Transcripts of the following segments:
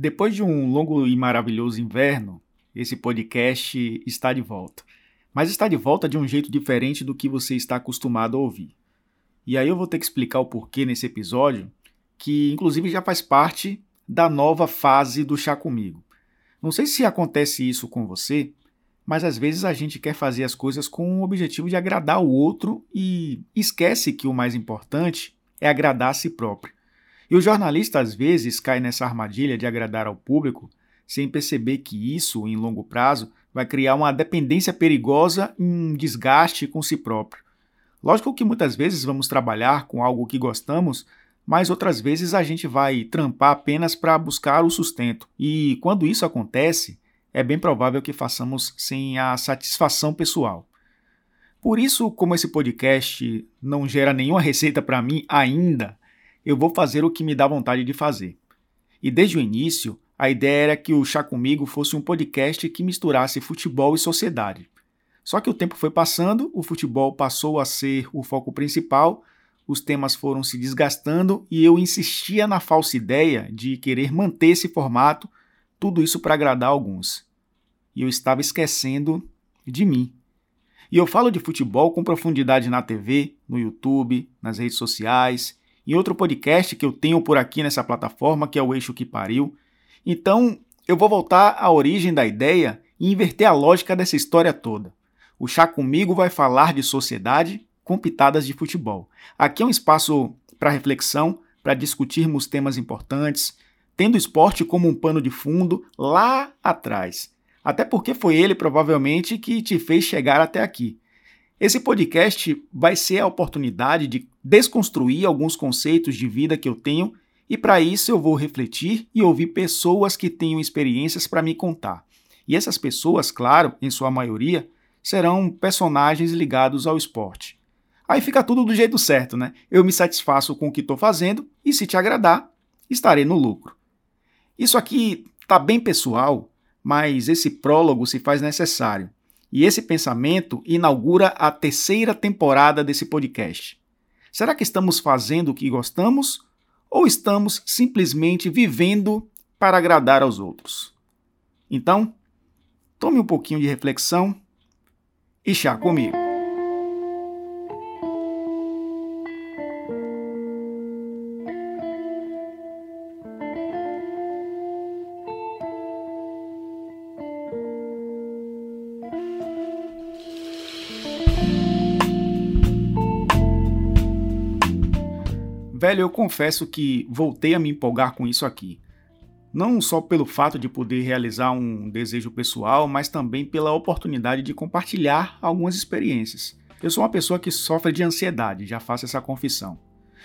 Depois de um longo e maravilhoso inverno, esse podcast está de volta. Mas está de volta de um jeito diferente do que você está acostumado a ouvir. E aí eu vou ter que explicar o porquê nesse episódio, que inclusive já faz parte da nova fase do Chá Comigo. Não sei se acontece isso com você, mas às vezes a gente quer fazer as coisas com o objetivo de agradar o outro e esquece que o mais importante é agradar a si próprio. E o jornalista às vezes cai nessa armadilha de agradar ao público sem perceber que isso, em longo prazo, vai criar uma dependência perigosa e um desgaste com si próprio. Lógico que muitas vezes vamos trabalhar com algo que gostamos, mas outras vezes a gente vai trampar apenas para buscar o sustento. E quando isso acontece, é bem provável que façamos sem a satisfação pessoal. Por isso, como esse podcast não gera nenhuma receita para mim ainda, eu vou fazer o que me dá vontade de fazer. E desde o início, a ideia era que o Chá Comigo fosse um podcast que misturasse futebol e sociedade. Só que o tempo foi passando, o futebol passou a ser o foco principal, os temas foram se desgastando e eu insistia na falsa ideia de querer manter esse formato, tudo isso para agradar alguns. E eu estava esquecendo de mim. E eu falo de futebol com profundidade na TV, no YouTube, nas redes sociais, em outro podcast que eu tenho por aqui nessa plataforma, que é o Eixo que Pariu. Então, eu vou voltar à origem da ideia e inverter a lógica dessa história toda. O Chá Comigo vai falar de sociedade com pitadas de futebol. Aqui é um espaço para reflexão, para discutirmos temas importantes, tendo o esporte como um pano de fundo lá atrás. Até porque foi ele, provavelmente, que te fez chegar até aqui. Esse podcast vai ser a oportunidade de desconstruir alguns conceitos de vida que eu tenho e para isso eu vou refletir e ouvir pessoas que tenham experiências para me contar. E essas pessoas, claro, em sua maioria, serão personagens ligados ao esporte. Aí fica tudo do jeito certo, né? Eu me satisfaço com o que estou fazendo e se te agradar, estarei no lucro. Isso aqui tá bem pessoal, mas esse prólogo se faz necessário. E esse pensamento inaugura a terceira temporada desse podcast. Será que estamos fazendo o que gostamos ou estamos simplesmente vivendo para agradar aos outros? Então, tome um pouquinho de reflexão e chá comigo. Velho, eu confesso que voltei a me empolgar com isso aqui. Não só pelo fato de poder realizar um desejo pessoal, mas também pela oportunidade de compartilhar algumas experiências. Eu sou uma pessoa que sofre de ansiedade, já faço essa confissão.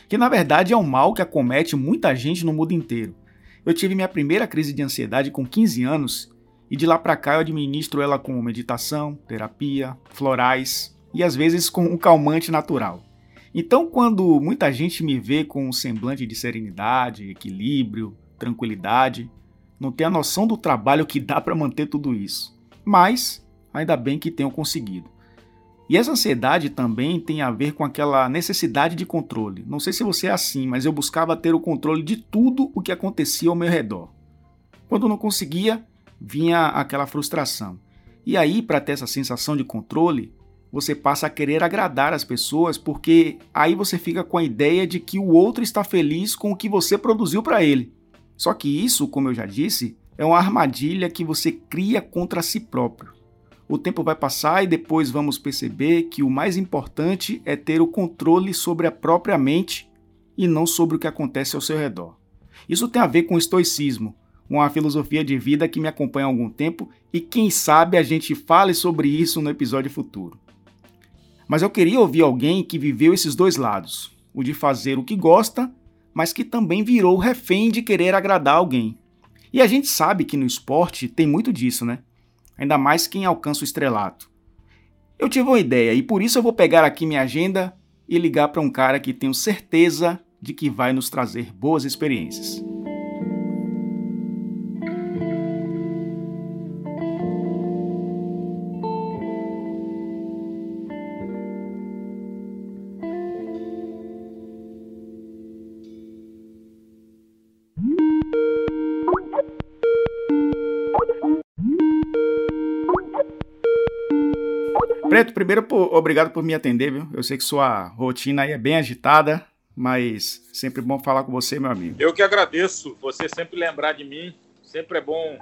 Que na verdade é um mal que acomete muita gente no mundo inteiro. Eu tive minha primeira crise de ansiedade com 15 anos e de lá para cá eu administro ela com meditação, terapia, florais e às vezes com um calmante natural. Então, quando muita gente me vê com um semblante de serenidade, equilíbrio, tranquilidade, não tem a noção do trabalho que dá para manter tudo isso. Mas, ainda bem que tenho conseguido. E essa ansiedade também tem a ver com aquela necessidade de controle. Não sei se você é assim, mas eu buscava ter o controle de tudo o que acontecia ao meu redor. Quando não conseguia, vinha aquela frustração. E aí, para ter essa sensação de controle, você passa a querer agradar as pessoas porque aí você fica com a ideia de que o outro está feliz com o que você produziu para ele. Só que isso, como eu já disse, é uma armadilha que você cria contra si próprio. O tempo vai passar e depois vamos perceber que o mais importante é ter o controle sobre a própria mente e não sobre o que acontece ao seu redor. Isso tem a ver com o estoicismo, uma filosofia de vida que me acompanha há algum tempo e quem sabe a gente fale sobre isso no episódio futuro. Mas eu queria ouvir alguém que viveu esses dois lados: o de fazer o que gosta, mas que também virou refém de querer agradar alguém. E a gente sabe que no esporte tem muito disso, né? Ainda mais quem alcança o estrelato. Eu tive uma ideia e por isso eu vou pegar aqui minha agenda e ligar para um cara que tenho certeza de que vai nos trazer boas experiências. Obrigado por me atender, viu? Eu sei que sua rotina aí é bem agitada, mas sempre bom falar com você, meu amigo. Eu que agradeço você sempre lembrar de mim. Sempre é bom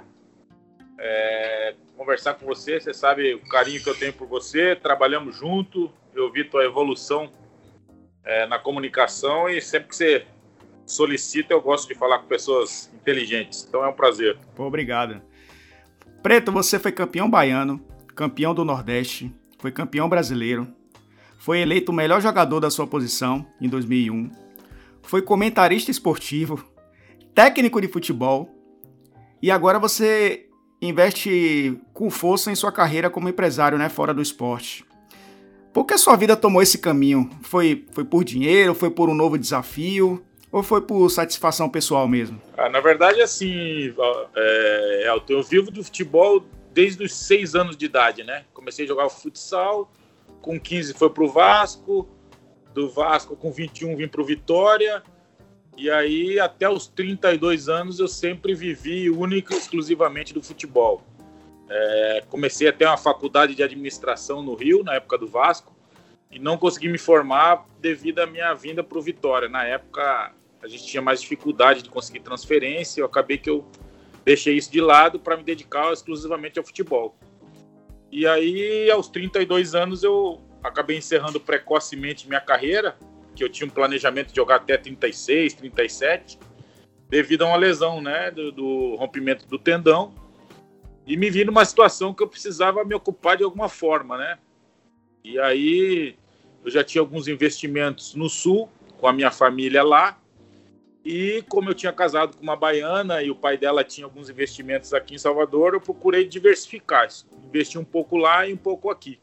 é, conversar com você. Você sabe o carinho que eu tenho por você. Trabalhamos junto. Eu vi tua evolução é, na comunicação e sempre que você solicita, eu gosto de falar com pessoas inteligentes. Então é um prazer. Pô, obrigado. Preto, você foi campeão baiano, campeão do Nordeste, foi campeão brasileiro, foi eleito o melhor jogador da sua posição em 2001, foi comentarista esportivo, técnico de futebol e agora você investe com força em sua carreira como empresário, né, fora do esporte. Por que a sua vida tomou esse caminho? Foi, foi por dinheiro? Foi por um novo desafio? Ou foi por satisfação pessoal mesmo? Ah, na verdade, assim, é, eu vivo do futebol desde os seis anos de idade, né? Comecei a jogar futsal, com 15 foi pro Vasco, do Vasco com 21 vim pro Vitória, e aí até os 32 anos eu sempre vivi única e exclusivamente do futebol. É, comecei a ter uma faculdade de administração no Rio, na época do Vasco, e não consegui me formar devido à minha vinda para o Vitória. Na época a gente tinha mais dificuldade de conseguir transferência, eu acabei que eu deixei isso de lado para me dedicar exclusivamente ao futebol. E aí, aos 32 anos, eu acabei encerrando precocemente minha carreira, que eu tinha um planejamento de jogar até 36, 37, devido a uma lesão, né, do, do rompimento do tendão. E me vi numa situação que eu precisava me ocupar de alguma forma, né? E aí, eu já tinha alguns investimentos no Sul, com a minha família lá, e como eu tinha casado com uma baiana e o pai dela tinha alguns investimentos aqui em Salvador, eu procurei diversificar, investir um pouco lá e um pouco aqui.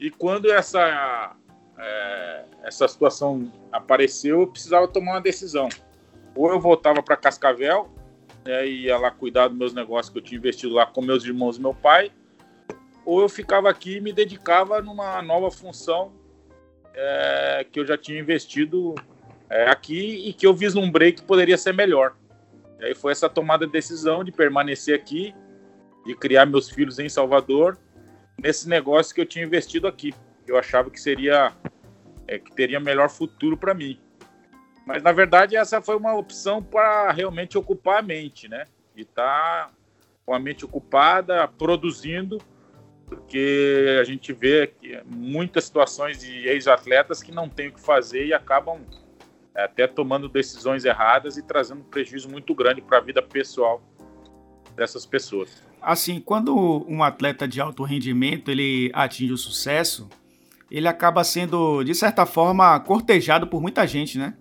E quando essa é, essa situação apareceu, eu precisava tomar uma decisão. Ou eu voltava para Cascavel né, ia lá cuidar dos meus negócios que eu tinha investido lá com meus irmãos e meu pai, ou eu ficava aqui e me dedicava numa nova função é, que eu já tinha investido é, aqui e que eu vislumbrei que poderia ser melhor. E aí foi essa tomada de decisão de permanecer aqui, de criar meus filhos em Salvador, nesse negócio que eu tinha investido aqui. Eu achava que seria, é, que teria melhor futuro para mim. Mas na verdade essa foi uma opção para realmente ocupar a mente, né? Estar tá com a mente ocupada, produzindo, porque a gente vê muitas situações de ex-atletas que não têm o que fazer e acabam até tomando decisões erradas e trazendo um prejuízo muito grande para a vida pessoal dessas pessoas. Assim, quando um atleta de alto rendimento ele atinge o sucesso, ele acaba sendo de certa forma cortejado por muita gente, né?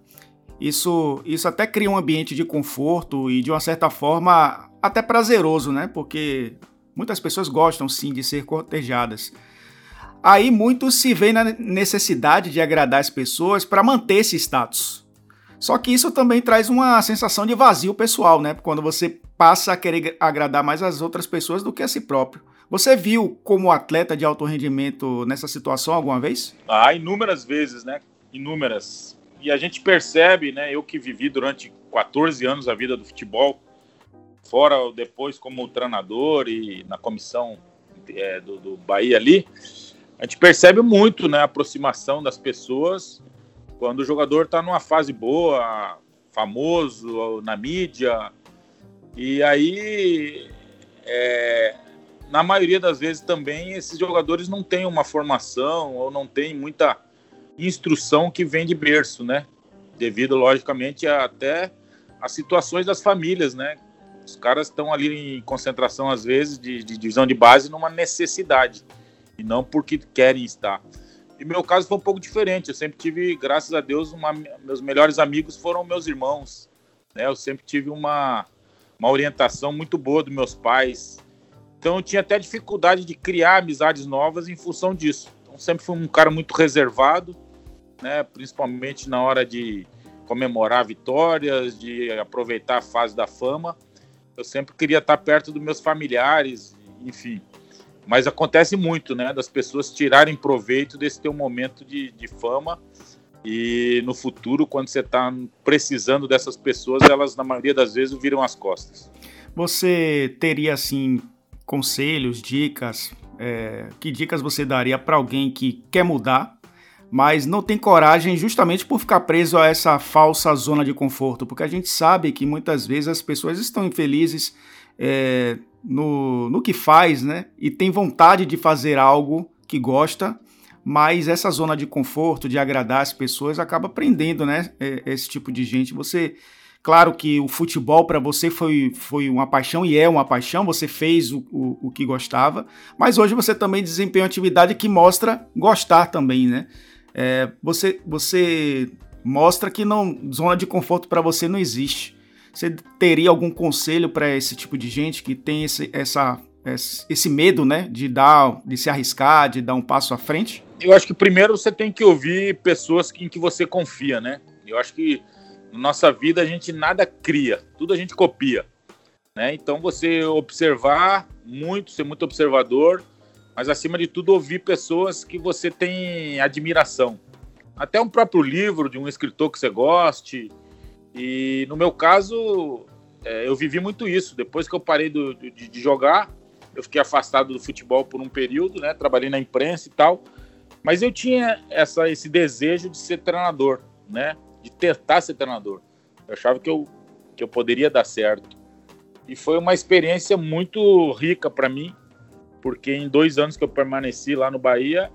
Isso, isso até cria um ambiente de conforto e de uma certa forma até prazeroso, né? Porque muitas pessoas gostam sim de ser cortejadas. Aí muitos se veem na necessidade de agradar as pessoas para manter esse status. Só que isso também traz uma sensação de vazio pessoal, né? Quando você passa a querer agradar mais as outras pessoas do que a si próprio. Você viu como atleta de alto rendimento nessa situação alguma vez? Ah, inúmeras vezes, né? Inúmeras. E a gente percebe, né? Eu que vivi durante 14 anos a vida do futebol, fora depois como treinador e na comissão é, do, do Bahia ali, a gente percebe muito né, a aproximação das pessoas quando o jogador está numa fase boa, famoso na mídia. E aí, é, na maioria das vezes também, esses jogadores não têm uma formação ou não têm muita instrução que vem de berço, né? Devido, logicamente, a, até as situações das famílias, né? Os caras estão ali em concentração, às vezes, de, de divisão de base numa necessidade e não porque querem estar. E meu caso foi um pouco diferente. Eu sempre tive, graças a Deus, uma, meus melhores amigos foram meus irmãos. Né? Eu sempre tive uma, uma orientação muito boa dos meus pais. Então eu tinha até dificuldade de criar amizades novas em função disso. Então sempre fui um cara muito reservado, né? principalmente na hora de comemorar vitórias, de aproveitar a fase da fama. Eu sempre queria estar perto dos meus familiares, enfim. Mas acontece muito, né? Das pessoas tirarem proveito desse teu momento de, de fama e no futuro, quando você está precisando dessas pessoas, elas na maioria das vezes viram as costas. Você teria assim conselhos, dicas é, que dicas você daria para alguém que quer mudar, mas não tem coragem justamente por ficar preso a essa falsa zona de conforto? Porque a gente sabe que muitas vezes as pessoas estão infelizes é, no, no que faz, né? E tem vontade de fazer algo que gosta, mas essa zona de conforto, de agradar as pessoas, acaba prendendo, né? É, esse tipo de gente. Você Claro que o futebol para você foi, foi uma paixão e é uma paixão, você fez o, o, o, que gostava, mas hoje você também desempenha uma atividade que mostra gostar também, né? É, você, você mostra que não zona de conforto para você não existe. Você teria algum conselho para esse tipo de gente que tem esse, essa, esse medo, né, de dar, de se arriscar, de dar um passo à frente? Eu acho que primeiro você tem que ouvir pessoas em que você confia, né? Eu acho que na nossa vida a gente nada cria, tudo a gente copia. Né? Então você observar muito, ser muito observador, mas acima de tudo ouvir pessoas que você tem admiração. Até um próprio livro de um escritor que você goste. E no meu caso, é, eu vivi muito isso. Depois que eu parei do, de, de, jogar, eu fiquei afastado do futebol por um período, né? Trabalhei na imprensa e tal. Mas eu tinha essa, esse desejo de ser treinador, né? de tentar ser treinador. Eu achava que eu, que eu poderia dar certo. E foi uma experiência muito rica para mim, porque em dois anos que eu permaneci lá no Bahia,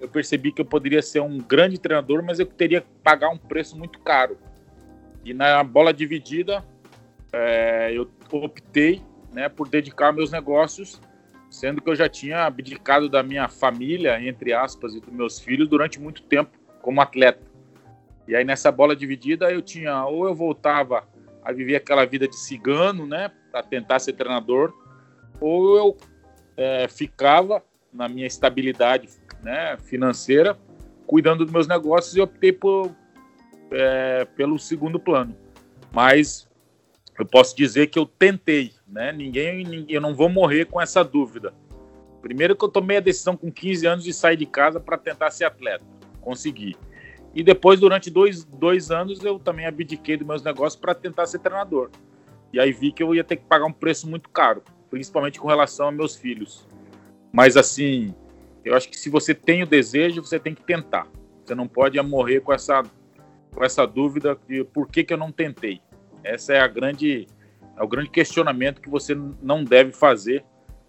eu percebi que eu poderia ser um grande treinador, mas eu teria que pagar um preço muito caro. E na bola dividida, é, eu optei né, por dedicar meus negócios, sendo que eu já tinha abdicado da minha família, entre aspas, e dos meus filhos durante muito tempo como atleta. E aí nessa bola dividida eu tinha ou eu voltava a viver aquela vida de cigano, né, para tentar ser treinador, ou eu é, ficava na minha estabilidade, né, financeira, cuidando dos meus negócios e optei por, é, pelo segundo plano. Mas eu posso dizer que eu tentei, né? Ninguém, ninguém, eu não vou morrer com essa dúvida. Primeiro que eu tomei a decisão com 15 anos de sair de casa para tentar ser atleta, consegui. E depois, durante dois, dois anos, eu também abdiquei dos meus negócios para tentar ser treinador. E aí vi que eu ia ter que pagar um preço muito caro, principalmente com relação a meus filhos. Mas assim, eu acho que se você tem o desejo, você tem que tentar. Você não pode morrer com essa, com essa dúvida de por que, que eu não tentei. Essa é a grande, é o grande questionamento que você não deve fazer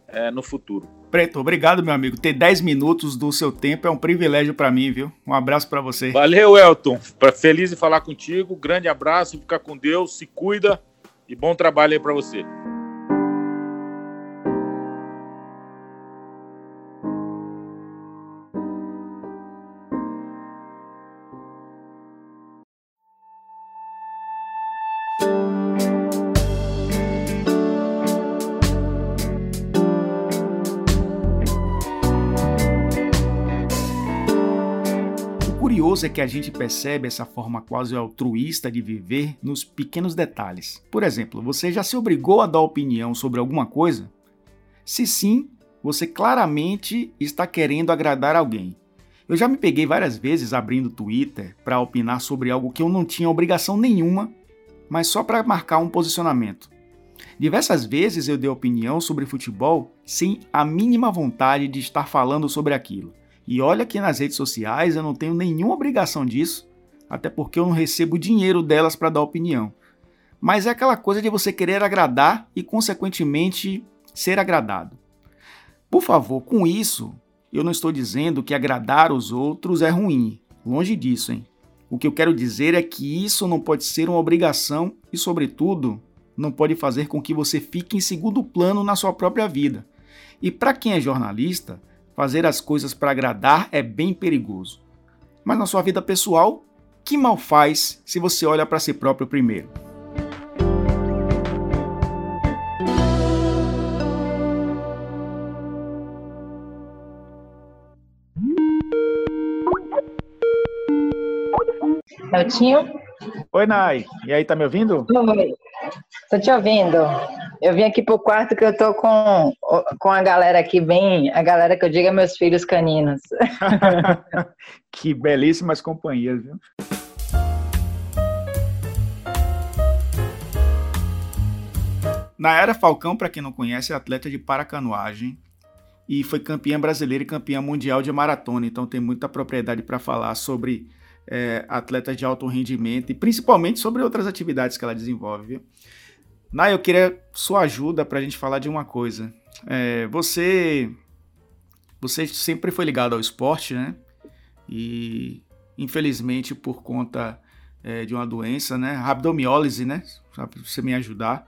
é, no futuro. Preto, obrigado, meu amigo. Ter 10 minutos do seu tempo é um privilégio para mim, viu? Um abraço para você. Valeu, Elton. Feliz de falar contigo. Grande abraço, fica com Deus, se cuida e bom trabalho aí para você. É que a gente percebe essa forma quase altruísta de viver nos pequenos detalhes. Por exemplo, você já se obrigou a dar opinião sobre alguma coisa? Se sim, você claramente está querendo agradar alguém. Eu já me peguei várias vezes abrindo Twitter para opinar sobre algo que eu não tinha obrigação nenhuma, mas só para marcar um posicionamento. Diversas vezes eu dei opinião sobre futebol sem a mínima vontade de estar falando sobre aquilo. E olha que nas redes sociais eu não tenho nenhuma obrigação disso, até porque eu não recebo dinheiro delas para dar opinião. Mas é aquela coisa de você querer agradar e, consequentemente, ser agradado. Por favor, com isso, eu não estou dizendo que agradar os outros é ruim. Longe disso, hein? O que eu quero dizer é que isso não pode ser uma obrigação e, sobretudo, não pode fazer com que você fique em segundo plano na sua própria vida. E para quem é jornalista, Fazer as coisas para agradar é bem perigoso. Mas na sua vida pessoal, que mal faz se você olha para si próprio primeiro? Eltinho? Oi, Nai. E aí, tá me ouvindo? Oi. Tô te ouvindo. Eu vim aqui pro quarto que eu tô com, com a galera aqui bem, a galera que eu digo é meus filhos caninos. que belíssimas companhias, viu? Nayara Falcão, para quem não conhece, é atleta de paracanoagem e foi campeã brasileira e campeã mundial de maratona. Então tem muita propriedade para falar sobre é, atletas de alto rendimento e principalmente sobre outras atividades que ela desenvolve. Viu? Nay, eu queria sua ajuda para a gente falar de uma coisa. É, você, você sempre foi ligado ao esporte, né? E infelizmente por conta é, de uma doença, né? Rabdomiólise, né? Pra você me ajudar.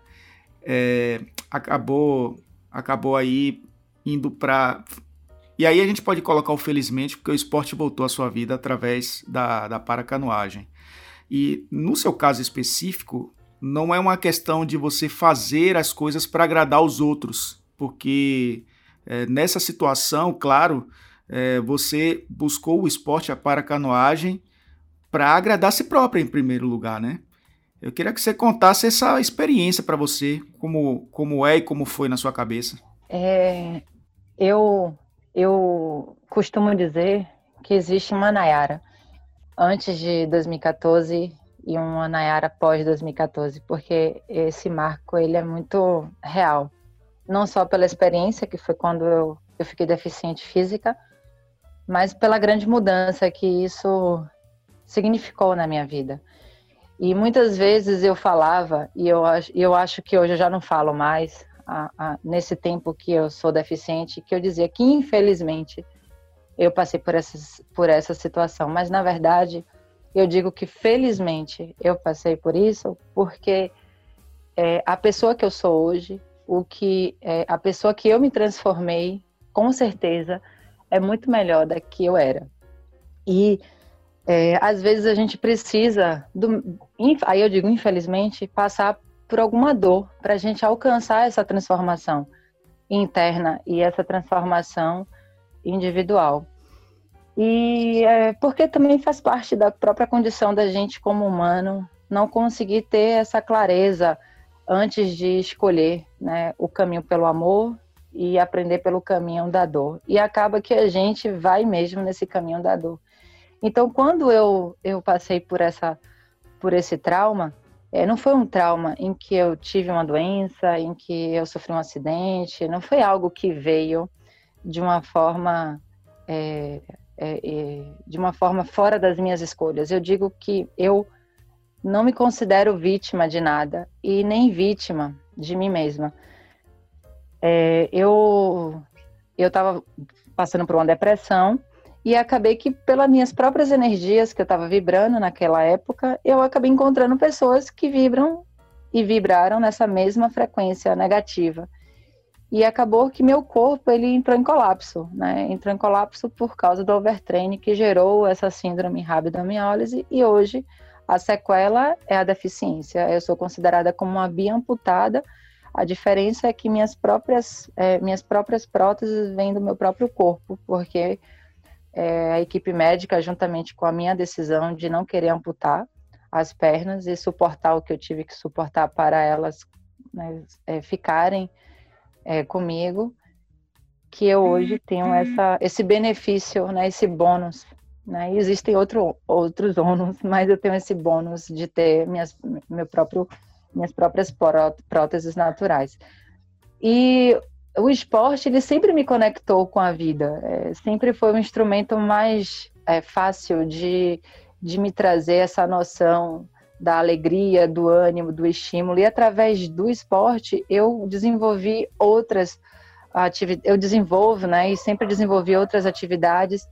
É, acabou, acabou aí indo para e aí a gente pode colocar o felizmente, porque o esporte voltou à sua vida através da, da paracanoagem. E no seu caso específico, não é uma questão de você fazer as coisas para agradar os outros, porque é, nessa situação, claro, é, você buscou o esporte, a paracanoagem, para agradar a si própria em primeiro lugar, né? Eu queria que você contasse essa experiência para você, como, como é e como foi na sua cabeça. É, eu, eu costumo dizer que existe uma Nayara antes de 2014 e uma Nayara pós 2014, porque esse marco ele é muito real. Não só pela experiência, que foi quando eu, eu fiquei deficiente física, mas pela grande mudança que isso significou na minha vida. E muitas vezes eu falava, e eu, eu acho que hoje eu já não falo mais, a, a, nesse tempo que eu sou deficiente, que eu dizia que infelizmente eu passei por, essas, por essa situação, mas na verdade eu digo que felizmente eu passei por isso porque é, a pessoa que eu sou hoje, o que é, a pessoa que eu me transformei, com certeza é muito melhor da que eu era. E é, às vezes a gente precisa, do, aí eu digo infelizmente, passar por alguma dor para a gente alcançar essa transformação interna e essa transformação individual. E é, porque também faz parte da própria condição da gente como humano não conseguir ter essa clareza antes de escolher né, o caminho pelo amor e aprender pelo caminho da dor. E acaba que a gente vai mesmo nesse caminho da dor. Então, quando eu, eu passei por, essa, por esse trauma, é, não foi um trauma em que eu tive uma doença, em que eu sofri um acidente, não foi algo que veio de uma forma é, é, é, de uma forma fora das minhas escolhas. Eu digo que eu não me considero vítima de nada e nem vítima de mim mesma. É, eu eu estava passando por uma depressão e acabei que, pelas minhas próprias energias que eu estava vibrando naquela época, eu acabei encontrando pessoas que vibram e vibraram nessa mesma frequência negativa. E acabou que meu corpo ele entrou em colapso, né? Entrou em colapso por causa do overtraining que gerou essa síndrome rabdomiólise e hoje a sequela é a deficiência. Eu sou considerada como uma biamputada. A diferença é que minhas próprias, é, minhas próprias próteses vêm do meu próprio corpo, porque é, a equipe médica, juntamente com a minha decisão de não querer amputar as pernas e suportar o que eu tive que suportar para elas né, é, ficarem é, comigo, que eu hoje tenho essa, esse benefício, né, esse bônus. Né? E existem outro, outros ônus, mas eu tenho esse bônus de ter minhas, meu próprio, minhas próprias próteses naturais. E o esporte ele sempre me conectou com a vida, é, sempre foi um instrumento mais é, fácil de, de me trazer essa noção da alegria, do ânimo, do estímulo. E através do esporte eu desenvolvi outras atividades, eu desenvolvo, né, e sempre desenvolvi outras atividades,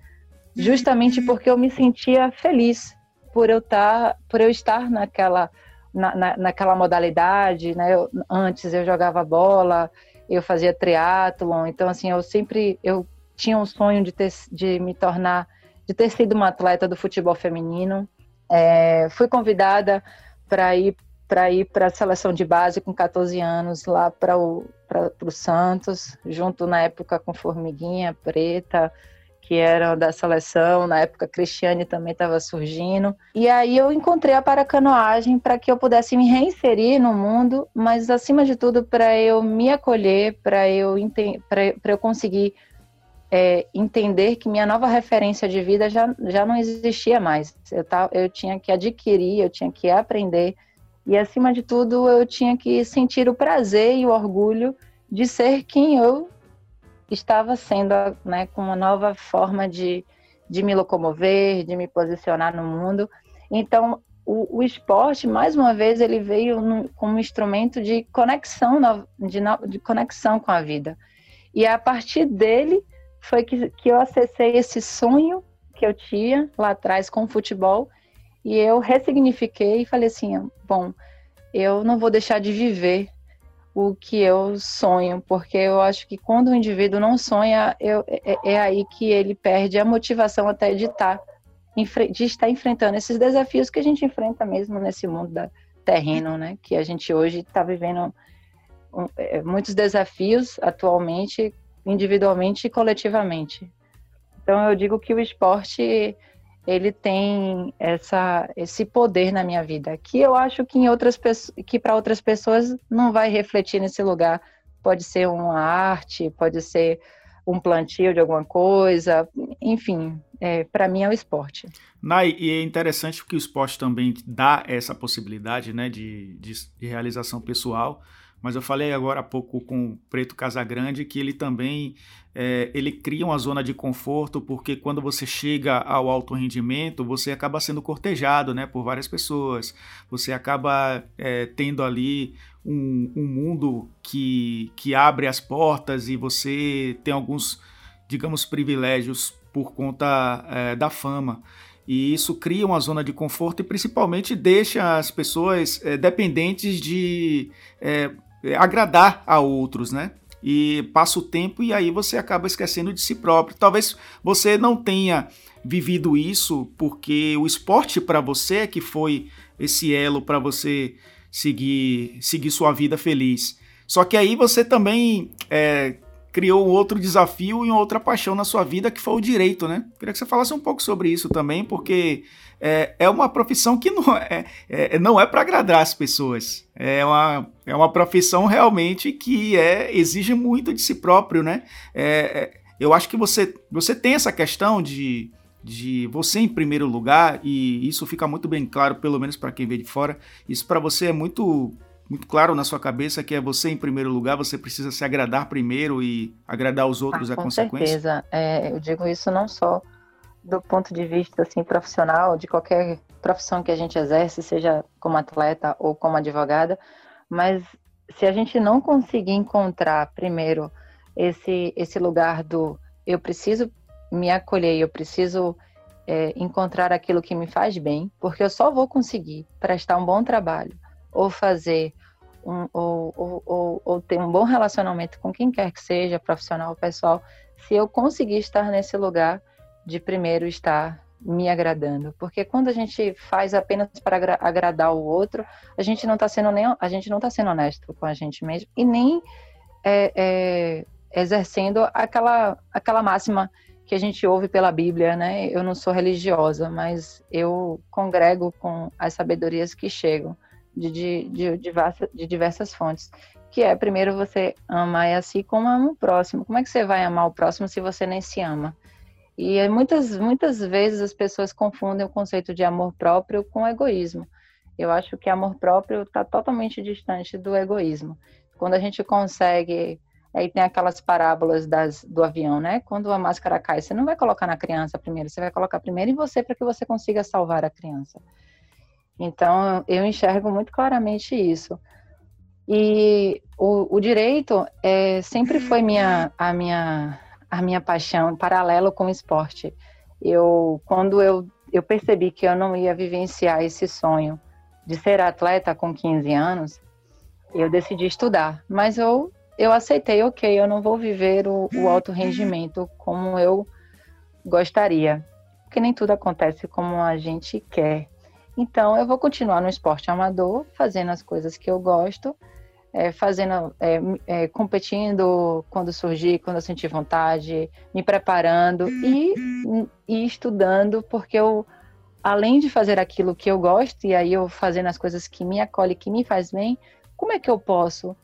justamente porque eu me sentia feliz por eu estar, tá, por eu estar naquela, na, na, naquela modalidade, né? Eu, antes eu jogava bola, eu fazia triatlon, então assim, eu sempre eu tinha um sonho de ter de me tornar de ter sido uma atleta do futebol feminino. É, fui convidada para ir para ir para a seleção de base com 14 anos lá para o para o Santos, junto na época com Formiguinha Preta, que era da seleção, na época Cristiane também estava surgindo. E aí eu encontrei a paracanoagem para que eu pudesse me reinserir no mundo, mas acima de tudo para eu me acolher, para eu, para eu conseguir é, entender que minha nova referência de vida já, já não existia mais. Eu, tá, eu tinha que adquirir, eu tinha que aprender, e acima de tudo eu tinha que sentir o prazer e o orgulho de ser quem eu estava sendo né, com uma nova forma de, de me locomover, de me posicionar no mundo. Então, o, o esporte, mais uma vez, ele veio no, como um instrumento de conexão, de, de conexão com a vida. E a partir dele foi que, que eu acessei esse sonho que eu tinha lá atrás com o futebol e eu ressignifiquei e falei assim, bom, eu não vou deixar de viver o que eu sonho, porque eu acho que quando o indivíduo não sonha, eu, é, é, aí que ele perde a motivação até de estar, tá, de estar enfrentando esses desafios que a gente enfrenta mesmo nesse mundo da terreno, né? Que a gente hoje está vivendo é, muitos desafios atualmente, individualmente e coletivamente. Então eu digo que o esporte ele tem essa, esse poder na minha vida, que eu acho que em outras que para outras pessoas não vai refletir nesse lugar. Pode ser uma arte, pode ser um plantio de alguma coisa, enfim, é, para mim é o esporte. Nai, e é interessante porque o esporte também dá essa possibilidade né, de, de, de realização pessoal mas eu falei agora há pouco com o Preto Casagrande que ele também é, ele cria uma zona de conforto porque quando você chega ao alto rendimento você acaba sendo cortejado né, por várias pessoas. Você acaba é, tendo ali um, um, mundo que, que abre as portas e você tem alguns digamos privilégios por conta é, da fama. E isso cria uma zona de conforto e principalmente deixa as pessoas é, dependentes de é, agradar a outros, né? E passa o tempo e aí você acaba esquecendo de si próprio. Talvez você não tenha vivido isso porque o esporte para você é que foi esse elo para você seguir, seguir sua vida feliz. Só que aí você também é, criou outro desafio e outra paixão na sua vida que foi o direito, né? Queria que você falasse um pouco sobre isso também, porque é, é uma profissão que não é, é não é para agradar as pessoas. É uma, é uma profissão realmente que é, exige muito de si próprio, né? É, é, eu acho que você, você tem essa questão de, de você em primeiro lugar, e isso fica muito bem claro, pelo menos para quem vê de fora. Isso para você é muito muito claro na sua cabeça que é você em primeiro lugar, você precisa se agradar primeiro e agradar os outros ah, a consequência? Com certeza. É, eu digo isso não só do ponto de vista assim profissional de qualquer profissão que a gente exerce, seja como atleta ou como advogada, mas se a gente não conseguir encontrar primeiro esse esse lugar do eu preciso me acolher, eu preciso é, encontrar aquilo que me faz bem, porque eu só vou conseguir prestar um bom trabalho ou fazer um, ou, ou, ou, ou, ter um bom relacionamento com quem quer que seja, profissional ou pessoal, se eu conseguir estar nesse lugar de primeiro estar me agradando, porque quando a gente faz apenas para agradar o outro, a gente não está sendo nem a gente não está sendo honesto com a gente mesmo e nem é, é, exercendo aquela aquela máxima que a gente ouve pela Bíblia, né? Eu não sou religiosa, mas eu congrego com as sabedorias que chegam de, de, de, diversas, de diversas fontes. Que é, primeiro, você amar a si como ama o próximo. Como é que você vai amar o próximo se você nem se ama? E muitas, muitas vezes as pessoas confundem o conceito de amor próprio com egoísmo. Eu acho que amor próprio está totalmente distante do egoísmo. Quando a gente consegue. Aí tem aquelas parábolas das, do avião, né? Quando a máscara cai, você não vai colocar na criança primeiro, você vai colocar primeiro em você para que você consiga salvar a criança. Então, eu enxergo muito claramente isso. E o, o direito é, sempre foi minha, a, minha, a minha paixão, paralelo com o esporte. Eu, quando eu, eu percebi que eu não ia vivenciar esse sonho de ser atleta com 15 anos, eu decidi estudar. Mas eu, eu aceitei, ok, eu não vou viver o, o alto rendimento como eu gostaria. Porque nem tudo acontece como a gente quer. Então, eu vou continuar no esporte amador, fazendo as coisas que eu gosto, é, fazendo, é, é, competindo quando surgir, quando eu sentir vontade, me preparando e, e estudando, porque eu, além de fazer aquilo que eu gosto, e aí eu fazendo as coisas que me acolhem, que me faz bem, como é que eu posso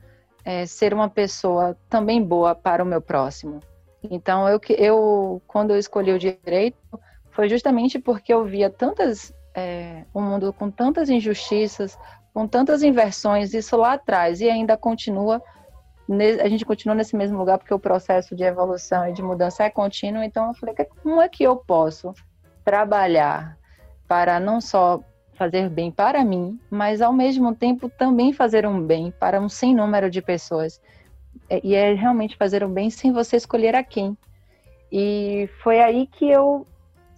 é, ser uma pessoa também boa para o meu próximo? Então, eu, eu quando eu escolhi o direito, foi justamente porque eu via tantas é, um mundo com tantas injustiças, com tantas inversões, isso lá atrás, e ainda continua a gente continua nesse mesmo lugar porque o processo de evolução e de mudança é contínuo. Então eu falei, como é que eu posso trabalhar para não só fazer bem para mim, mas ao mesmo tempo também fazer um bem para um sem número de pessoas. E é realmente fazer um bem sem você escolher a quem. E foi aí que eu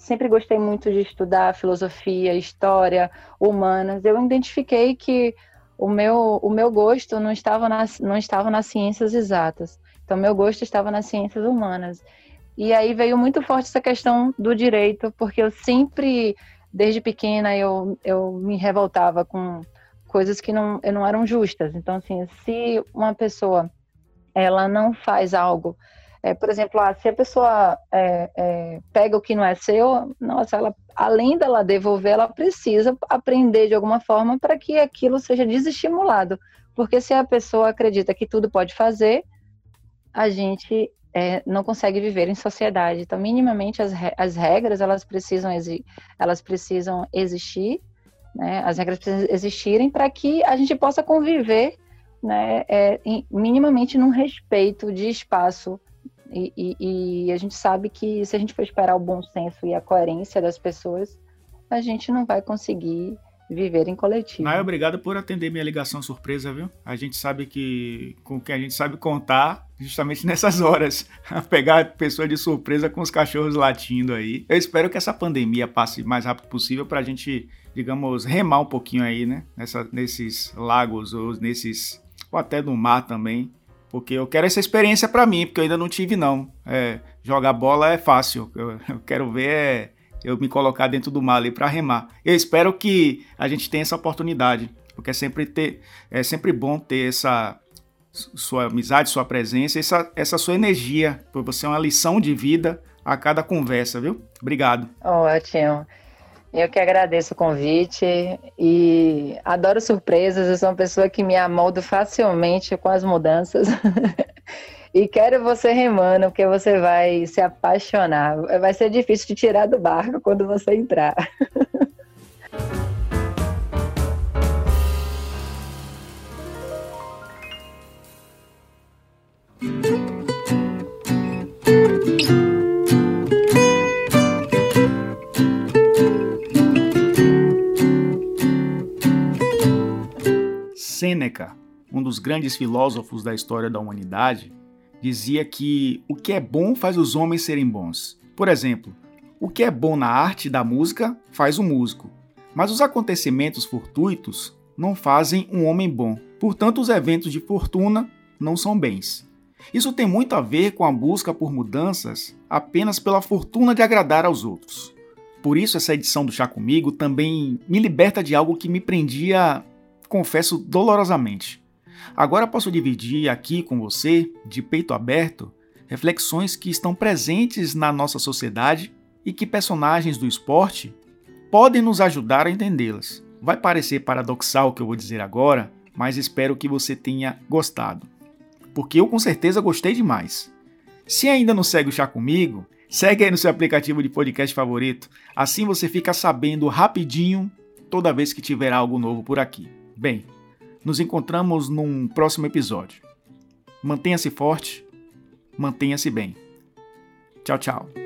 sempre gostei muito de estudar filosofia, história, humanas. Eu identifiquei que o meu, o meu gosto não estava, nas, não estava nas ciências exatas. Então, meu gosto estava nas ciências humanas. E aí veio muito forte essa questão do direito, porque eu sempre desde pequena eu, eu me revoltava com coisas que não, não eram justas. Então, assim, se uma pessoa ela não faz algo, é, por exemplo, ah, se a pessoa é, é, pega o que não é seu, nossa, ela, além dela devolver, ela precisa aprender de alguma forma para que aquilo seja desestimulado. Porque se a pessoa acredita que tudo pode fazer, a gente é, não consegue viver em sociedade. Então, minimamente, as, as regras elas precisam, elas precisam existir, né? as regras precisam existirem para que a gente possa conviver né? É, minimamente num respeito de espaço. E, e, e a gente sabe que se a gente for esperar o bom senso e a coerência das pessoas, a gente não vai conseguir viver em coletivo. Naya, obrigado por atender minha ligação surpresa, viu? A gente sabe que com que a gente sabe contar justamente nessas horas, a pegar pessoa de surpresa com os cachorros latindo aí. Eu espero que essa pandemia passe o mais rápido possível para a gente, digamos, remar um pouquinho aí, né? Nessa, nesses lagos ou nesses ou até no mar também, porque eu quero essa experiência para mim, porque eu ainda não tive não. É, jogar bola é fácil, eu, eu quero ver é eu me colocar dentro do mar ali para remar. Eu espero que a gente tenha essa oportunidade, porque é sempre, ter, é sempre bom ter essa sua amizade, sua presença, essa, essa sua energia, por você é uma lição de vida a cada conversa, viu? Obrigado. Ótimo. Eu que agradeço o convite e adoro surpresas. Eu sou uma pessoa que me amoldo facilmente com as mudanças. E quero você remando, porque você vai se apaixonar. Vai ser difícil de tirar do barco quando você entrar. Sêneca, um dos grandes filósofos da história da humanidade, dizia que o que é bom faz os homens serem bons. Por exemplo, o que é bom na arte da música faz o músico, mas os acontecimentos fortuitos não fazem um homem bom. Portanto, os eventos de fortuna não são bens. Isso tem muito a ver com a busca por mudanças apenas pela fortuna de agradar aos outros. Por isso, essa edição do Chá Comigo também me liberta de algo que me prendia, confesso, dolorosamente. Agora posso dividir aqui com você, de peito aberto, reflexões que estão presentes na nossa sociedade e que personagens do esporte podem nos ajudar a entendê-las. Vai parecer paradoxal o que eu vou dizer agora, mas espero que você tenha gostado. Porque eu com certeza gostei demais. Se ainda não segue o Chá Comigo, segue aí no seu aplicativo de podcast favorito. Assim você fica sabendo rapidinho toda vez que tiver algo novo por aqui. Bem, nos encontramos num próximo episódio. Mantenha-se forte, mantenha-se bem. Tchau, tchau.